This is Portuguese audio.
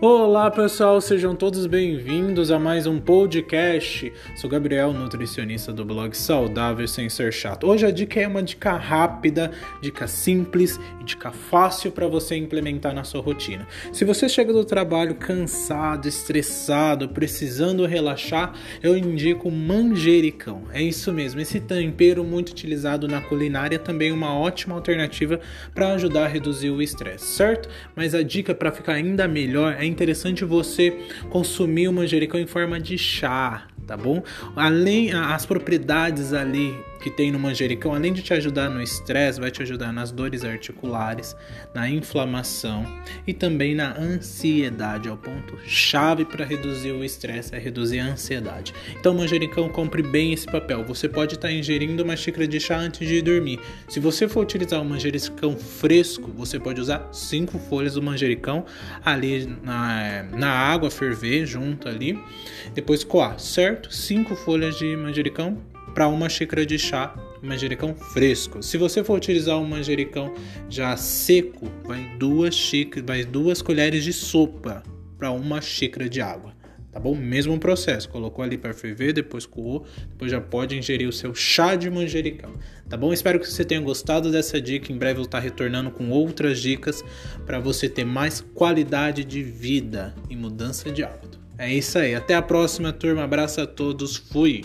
Olá pessoal, sejam todos bem-vindos a mais um podcast. Sou Gabriel, nutricionista do blog Saudável Sem Ser Chato. Hoje a dica é uma dica rápida, dica simples e dica fácil para você implementar na sua rotina. Se você chega do trabalho cansado, estressado, precisando relaxar, eu indico manjericão. É isso mesmo, esse tempero muito utilizado na culinária também é uma ótima alternativa para ajudar a reduzir o estresse, certo? Mas a dica para ficar ainda melhor é interessante você consumir o manjericão em forma de chá, tá bom? Além as propriedades ali que tem no manjericão, além de te ajudar no estresse, vai te ajudar nas dores articulares, na inflamação e também na ansiedade. É o ponto chave para reduzir o estresse, é reduzir a ansiedade. Então, manjericão cumpre bem esse papel. Você pode estar tá ingerindo uma xícara de chá antes de dormir. Se você for utilizar o manjericão fresco, você pode usar cinco folhas do manjericão ali na, na água, ferver junto ali, depois coar, certo? Cinco folhas de manjericão para uma xícara de chá manjericão fresco. Se você for utilizar um manjericão já seco, vai duas xícaras, vai duas colheres de sopa para uma xícara de água. Tá bom? Mesmo processo. Colocou ali para ferver, depois coou, depois já pode ingerir o seu chá de manjericão. Tá bom? Espero que você tenha gostado dessa dica. Em breve eu estar retornando com outras dicas para você ter mais qualidade de vida e mudança de hábito. É isso aí. Até a próxima, turma. Abraço a todos. Fui.